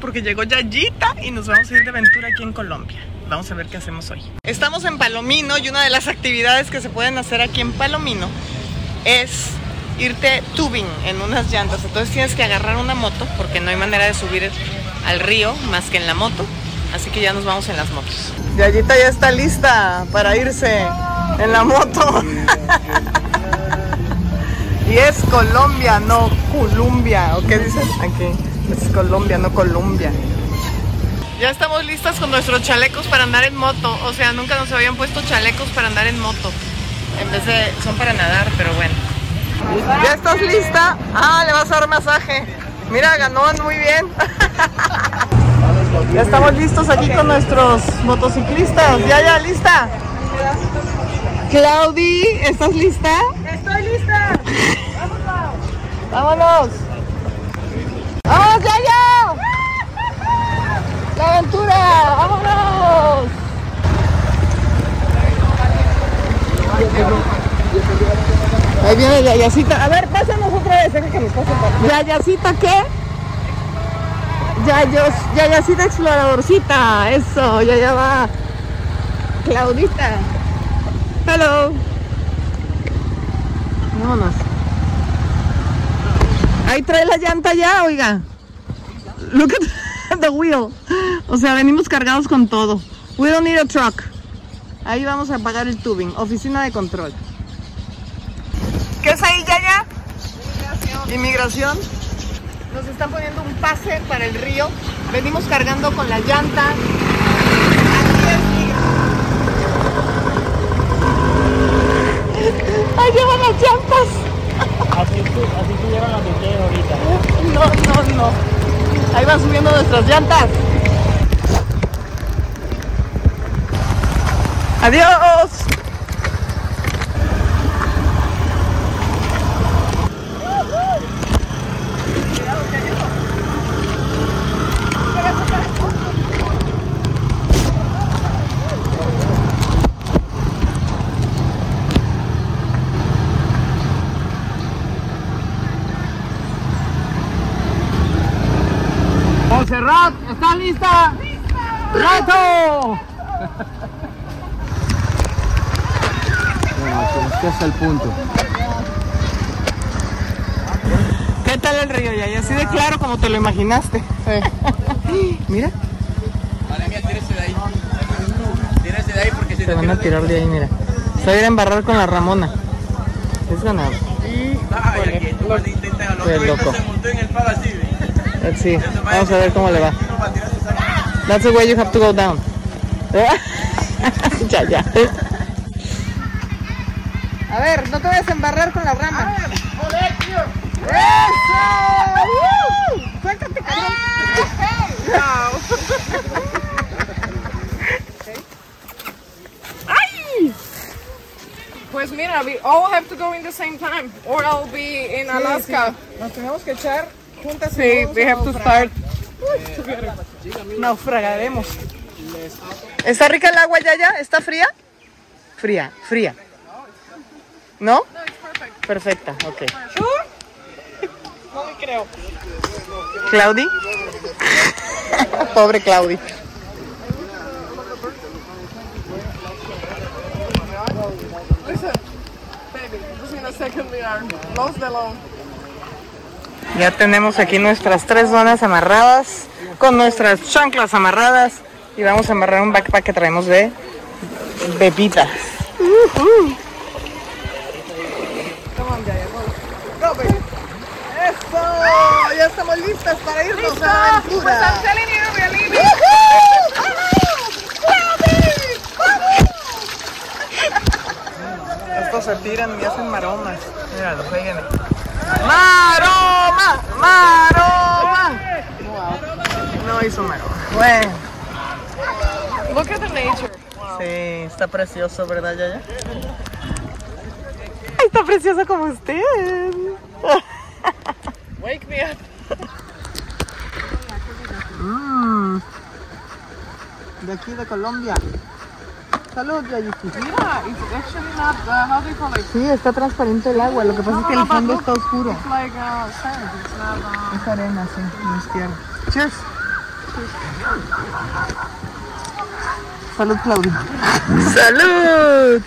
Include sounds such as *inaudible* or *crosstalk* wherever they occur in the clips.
porque llegó Yayita y nos vamos a ir de aventura aquí en Colombia. Vamos a ver qué hacemos hoy. Estamos en Palomino y una de las actividades que se pueden hacer aquí en Palomino es irte tubing en unas llantas. Entonces tienes que agarrar una moto porque no hay manera de subir al río más que en la moto. Así que ya nos vamos en las motos. Yayita ya está lista para irse en la moto. *laughs* y es Colombia, no Columbia. ¿O qué dices? Aquí. Es Colombia, no Colombia. Ya estamos listas con nuestros chalecos para andar en moto. O sea, nunca nos habían puesto chalecos para andar en moto. En vez de... son para nadar, pero bueno. ¿Ya estás lista? Ah, le vas a dar masaje. Mira, ganó muy bien. *laughs* ya estamos listos aquí con nuestros motociclistas. ¿Ya, ya, lista? Claudi, ¿estás lista? Estoy lista. *laughs* ¡Vámonos! ¡Vamos, ya, ya! ¡La aventura! ¡Vámonos! Ahí viene Yayacita. A ver, pásanos otra vez, deja que nos pase. ¿Yayacita qué? Yayos, Yayacita exploradorcita. Eso, ya ya va. Claudita. Hello. Vámonos. Ahí trae la llanta ya, oiga. Look at the wheel. O sea, venimos cargados con todo. We don't need a truck. Ahí vamos a pagar el tubing. Oficina de control. ¿Qué es ahí, Yaya? Inmigración. Inmigración. Nos están poniendo un pase para el río. Venimos cargando con la llanta. Ahí llevan las llantas. Así tú, así tú llevan las de ahorita. No, no, no. Ahí van subiendo nuestras llantas. Adiós. Monserrat, ¿estás lista? ¡Reto! Bueno, este es el punto. ¿Qué tal el río? Ya, así de claro como te lo imaginaste. mira, Vale, mía, tírese de ahí. Tírese de ahí porque si se van a tirar de ahí, mira. Se va a ir a embarrar con la Ramona. Es ganado. Ay, aquí, tú vas a intentar. Lo Qué otro loco. se montó en el palo así. Let's see. Vamos a ver cómo le va. That's the way you have to go down. *laughs* ya, ya. A ver, no te vayas a embarrar con la rama. ¡Eso! ¡Woo! ¡Suéltate, cabrón! ¡Ay! Pues mira, we all have to go in the same time, or I'll be in Alaska. Nos tenemos que echar juntas. Sí, we have to start. Naufragaremos. ¿Está rica el agua, Yaya? ¿Está fría? Fría, fría. ¿No? Perfecta, ok. No me creo. ¿Claudi? *laughs* Pobre Claudi. Listen, baby, just in a second we are lost alone. Ya tenemos aquí nuestras tres donas amarradas, con nuestras chanclas amarradas y vamos a amarrar un backpack que traemos de. Go, baby. ¡Eso! Ya estamos listas para irnos a la Pues I'm aventura. telling you, we're leaving. Estos se tiran y hacen maromas. Míralo, jueguen. ¡Maroma! No hizo maroma. Bueno, Look at the nature. sí, está precioso, ¿verdad, Yaya? Ay, está precioso como usted. Wake me up. Mm. De aquí de Colombia. Salud, Yayuki. Mira, it's actually not, uh, how do you call it? Sí, está transparente el agua. Lo que pasa es que el fondo está oscuro. It's like uh, sand. It's not, uh, Es arena, sí, no es tierra. Cheers. Salud, Claudia. ¡Salud!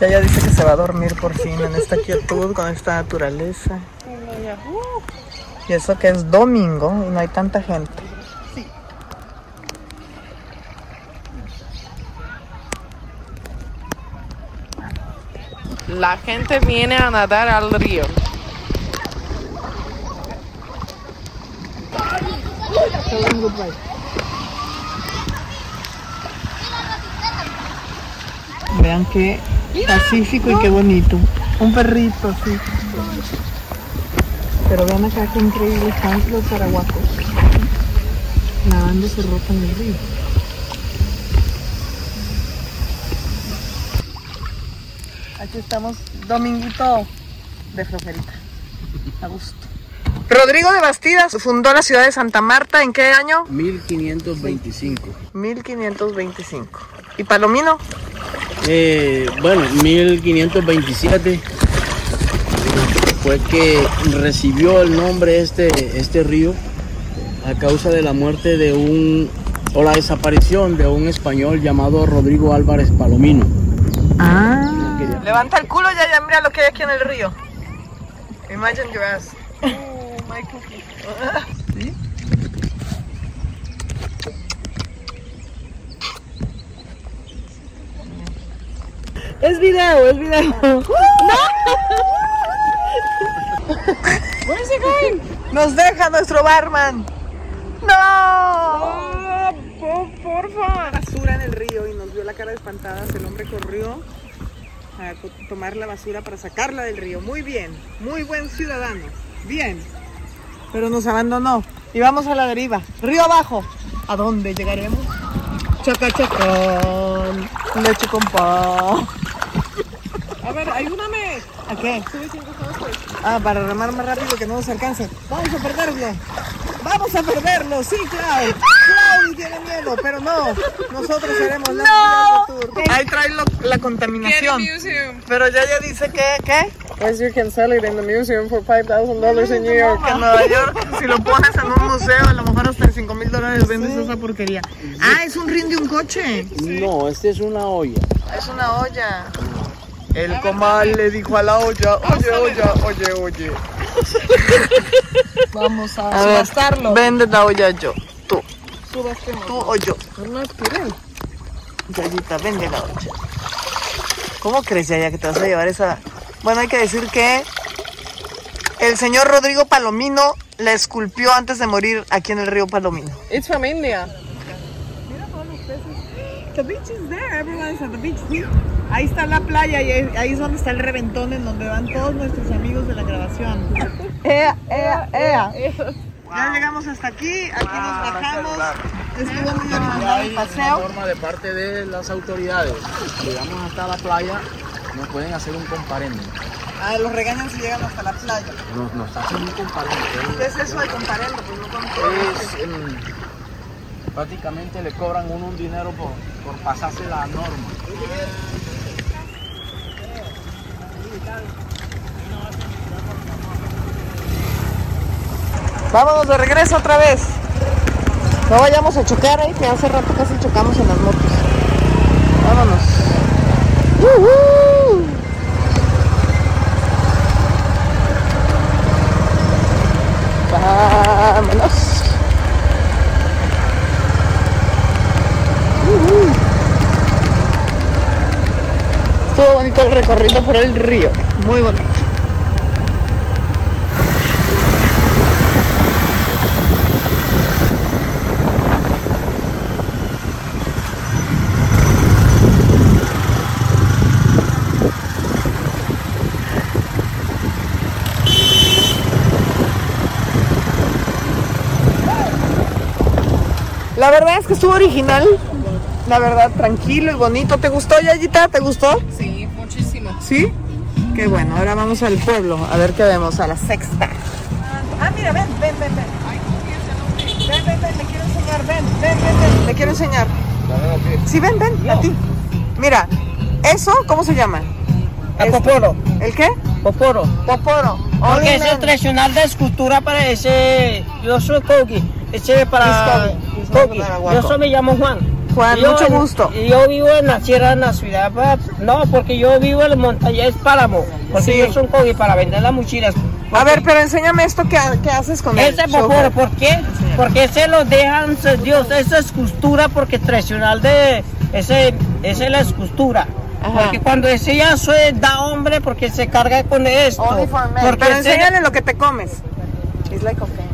Ya ya dice que se va a dormir por fin en esta quietud, con esta naturaleza. Y eso que es domingo y no hay tanta gente. La gente viene a nadar al río. Vean qué pacífico y qué bonito. Un perrito así. Pero vean acá qué increíble están los paraguacos. Nadando su ropa en el río. Aquí estamos, dominguito de flojerita. A gusto. Rodrigo de Bastidas fundó la ciudad de Santa Marta en qué año? 1525. 1525. ¿Y Palomino? Eh, bueno, 1527 fue que recibió el nombre este, este río a causa de la muerte de un o la desaparición de un español llamado Rodrigo Álvarez Palomino. Ah. Levanta el culo ya, ya mira lo que hay aquí en el río. Imagine your ass. Oh, my cookie. ¿Sí? Es video, es video. ¡No! Where's it going? Nos deja nuestro barman. ¡No! Oh, po- porfa. basura en el río y nos vio la cara espantada. El hombre corrió a tomar la basura para sacarla del río. Muy bien, muy buen ciudadano. Bien. Pero nos abandonó y vamos a la deriva. Río abajo. ¿A dónde llegaremos? Chaca chacón. Leche con pan. A ver, ayúdame. ¿A qué? Sube cinco. Ah, para remar más rápido que no nos alcance. Vamos a perderlo. Vamos a perderlo. Sí, Clau. Tiene miedo, pero no. Nosotros seremos la no. tour. Ahí trae lo- la contaminación. Pero ya ya dice que, ¿qué? Pues you can sell it in the museum for $5,000 in New York. En Nueva York, si lo pones en un museo, a lo mejor hasta en 5 mil dólares vendes esa porquería. Ah, es un ring de un coche. No, este es una olla. Es una olla. El comal le dijo a la olla, oye, olla, oye, oye. *laughs* Vamos a, A ver. Vende la olla yo, tú, Subastemos. tú o yo. No quieren. Yayita, vende la olla. ¿Cómo crees, Yaya, que te vas a llevar esa? Bueno, hay que decir que el señor Rodrigo Palomino la esculpió antes de morir aquí en el río Palomino. It's from India. The beach is there, everyone's at the beach. Sí. Ahí está la playa y ahí- ahí es donde está el reventón en donde van todos nuestros amigos de la grabación. ¡Ea, ea, ea! Ya llegamos hasta aquí, aquí nos bajamos. Estuvo muy original el paseo. norma de parte de las autoridades. Llegamos hasta la playa, nos pueden hacer un comparendo. Ah, los regañan si llegan hasta la playa. Nos, nos hacen un comparendo. ¿Qué es eso de comparendo? Pues no. Es, em, prácticamente le cobran uno un dinero por, por pasarse la norma. Vámonos de regreso otra vez. No vayamos a chocar ahí, que hace rato casi chocamos en las motos. Vámonos. ¡Uhú! Vámonos. Uhú. Estuvo bonito el recorrido por el río. Muy bonito. La verdad es que estuvo original. La verdad, tranquilo y bonito. ¿Te gustó, Yayita? ¿Te gustó? Sí, muchísimo. ¿Sí? Qué bueno. Ahora vamos al pueblo. A ver qué vemos. A la sexta. Ah, mira, ven, ven, ven, ven. Ven, ven, ven. Le quiero enseñar. Ven, ven, ven, ven. Le quiero enseñar. Sí, ven, ven. A ti. Mira, ¿eso cómo se llama? El poporo. ¿El qué? Poporo. Poporo. Porque ese men. tradicional de escultura para ese. Yo soy Kogi. Ese para. He's Para Yo soy, me llamo Juan. Juan, Y yo- mucho gusto. Y yo vivo en la sierra, en la ciudad. No, porque yo vivo en la montaña, es páramo. Porque Sí. yo soy Kogi para vender las mochilas. A ver, pero enséñame esto que, que haces con. Ese poporo, ¿por qué? Porque ese lo dejan, se- Dios, esa escultura porque tradicional de ese, esa es la escultura. Ajá. Porque cuando ese ya se da hombre, porque se carga con esto. Only for men. Porque Pero ese- enséñale lo que te comes. It's like cocaine.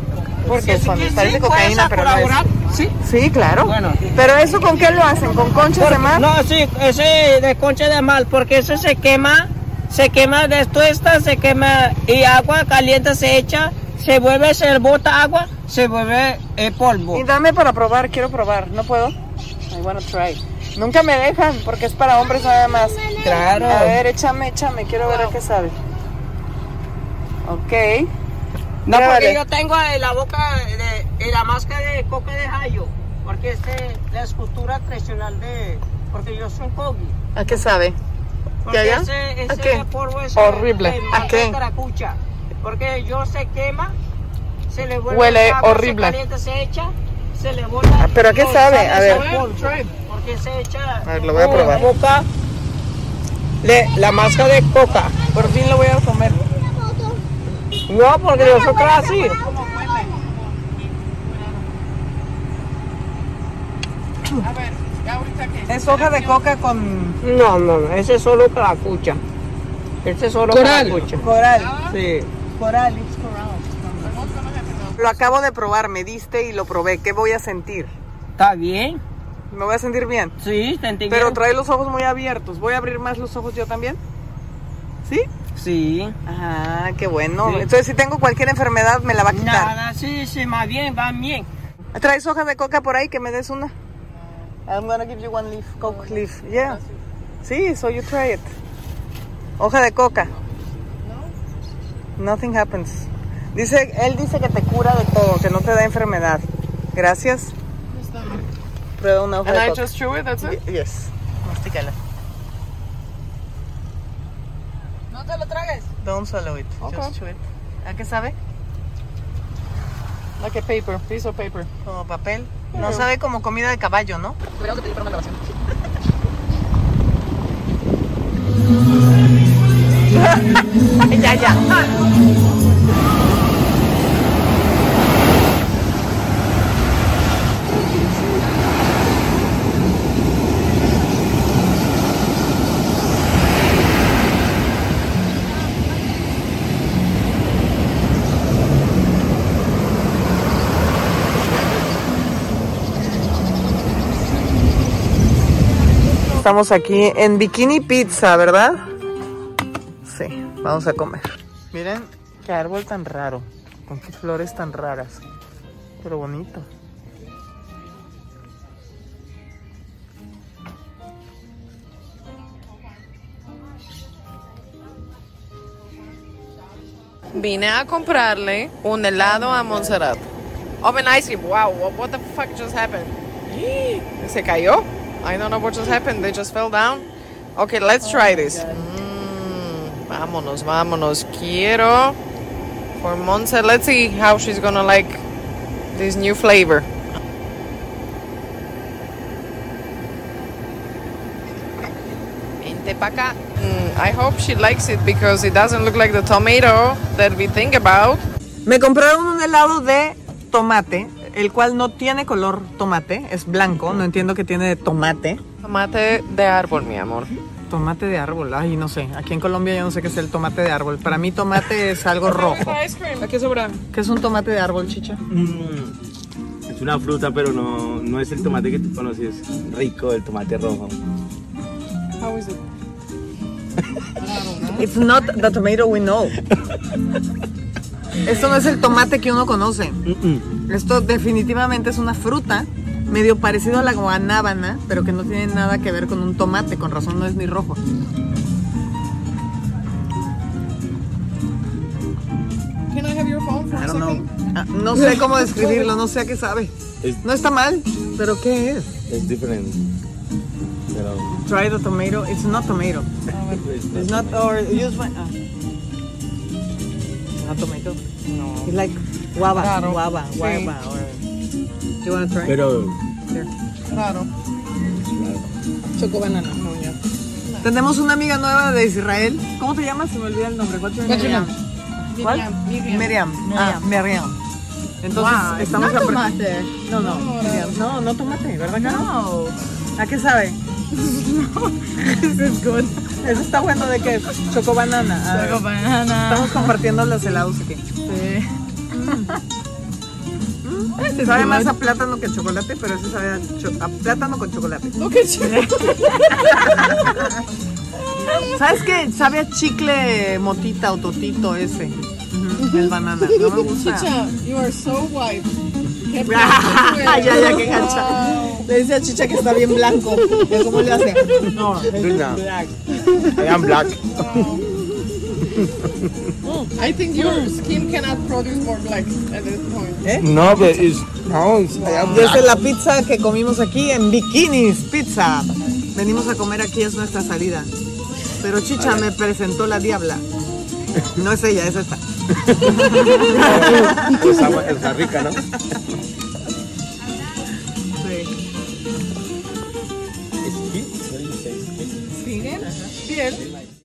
Porque Sí, parece sí cocaína, puedes pero no es. Sí. Sí, claro. Bueno. Pero eso con qué lo hacen? ¿Con conchas de mar? No, sí, ese de concha de mal, porque ese se quema, se quema de tuesta, se quema y agua caliente se echa, se vuelve, se bota agua, se vuelve eh, polvo. Y dame para probar, quiero probar. ¿No puedo? I wanna try. Nunca me dejan porque es para hombres nada más. Claro. A ver, échame, échame, quiero ver a qué sabe. Ok. No, porque vale. yo tengo eh, la boca de, y la máscara de coca de jayo, porque es de la escultura tradicional de, porque yo soy kogi. ¿A qué sabe? Porque allá? ese, ese ¿A qué? polvo es Horrible. de ¿A qué? caracucha. Porque yo se quema, se le vuelve Huele agua, horrible. Se calienta, se echa, se le bota. Ah, ¿pero a qué sabe? A ver. polvo, Porque se echa. A ver, lo voy a en probar. La boca, le- la máscara de coca. Por fin lo voy a comer. No, porque soy así. Es hoja de coca con No, no, no, ese es solo caracucha. Ese es solo Coral. caracucha. coral. Sí. Coral, Lo acabo de probar, me diste y lo probé. ¿Qué voy a sentir? ¿Está bien? ¿Me voy a sentir bien? Sí, sentí Pero bien. trae los ojos muy abiertos. ¿Voy a abrir más los ojos yo también? ¿Sí? Sí. Ah, qué bueno. Sí. Entonces, si tengo cualquier enfermedad, me la va a quitar. Nada, sí, sí, más bien, va bien. ¿Traes hojas de coca por ahí? Que me des una. I'm gonna give you one leaf, coke leaf. Yeah. Sí, so you try it. Hoja de coca. Nothing happens. Dice, él dice que te cura de todo, que no te da enfermedad. Gracias. Prueba una hoja And de I coca. just chew it, that's it? Y- Yes. Mastícala. No te lo tragues. Don't swallow it. Okay. Just chew it. ¿A qué sabe? Like a paper, piece of paper. Como papel. No sabe como comida de caballo, ¿no? Deberíamos de pedir para una grabación. *laughs* ya, ya. Estamos aquí en Bikini Pizza, ¿verdad? Sí, vamos a comer. Miren qué árbol tan raro, con qué flores tan raras, pero bonito. Vine a comprarle un helado a Montserrat. Oven ice cream. Wow, what the fuck just happened? *gasps* Se cayó. I don't know what just happened. They just fell down. Okay, let's try this. Mm, vámonos, vámonos. Quiero for Monse. Let's see how she's gonna like this new flavor. Vente pa' Mm, I hope she likes it because it doesn't look like the tomato that we think about. Me compraron un helado de tomate, el cual no tiene color tomate, es blanco, no entiendo qué tiene de tomate. Tomate de árbol, mi amor. Tomate de árbol, ay, no sé. Aquí en Colombia yo no sé qué es el tomate de árbol. Para mí tomate es algo rojo. Aquí sobra. ¿Qué es un tomate de árbol, chicha? Mm, es una fruta, pero no, no es el tomate que tú conoces. Rico, el tomate rojo. How is it? It's not the tomato we know. Esto no es el tomate que uno conoce. Esto definitivamente es una fruta medio parecido a la guanábana, pero que no tiene nada que ver con un tomate, con razón no es ni rojo. Can I have your phone for I a don't know. second? Ah, no sé cómo describirlo, no sé a qué sabe. No está mal, pero ¿qué es? es diferente. Pero Try the tomato. It's not tomato. *laughs* It's not or use my. ah. Not tomato. No. It's like guava, Claro. guava, Sí. guava. Or, you wanna try? Pero Claro. Choco banana. No. Tenemos una amiga nueva de Israel. ¿Cómo te llamas? Se me olvida el nombre. What's your What's your name? name? ¿Cuál? Miriam. Miriam. Ah, Miriam. Entonces estamos no tomate. No, no, Miriam. No, no tomate, ¿verdad no? ¿A qué sabe? This is good. Eso está bueno de qué? Choco banana. A ver, Choco banana. Estamos compartiendo los helados aquí. Sí. Este sabe más a plátano que a chocolate, pero ese sabe a, plátano con chocolate. Look at you. ¿Sabes qué? Sabe a chicle motita o totito ese. El banana. No me gusta. Chicha, you are so white. Qué *laughs* ya, ya, qué Wow. Le dice a Chicha que está bien blanco. ¿Que ¿Cómo le hace? No, es No. black. I am black. I think your skin cannot produce more black at this point. No, but it's no, it's, I am Y esta es la pizza que comimos aquí en Bikinis Pizza. Venimos a comer aquí, es nuestra salida. Pero Chicha me presentó la diabla. No es ella, es esta. *laughs* Está, está rica, ¿no? Bien.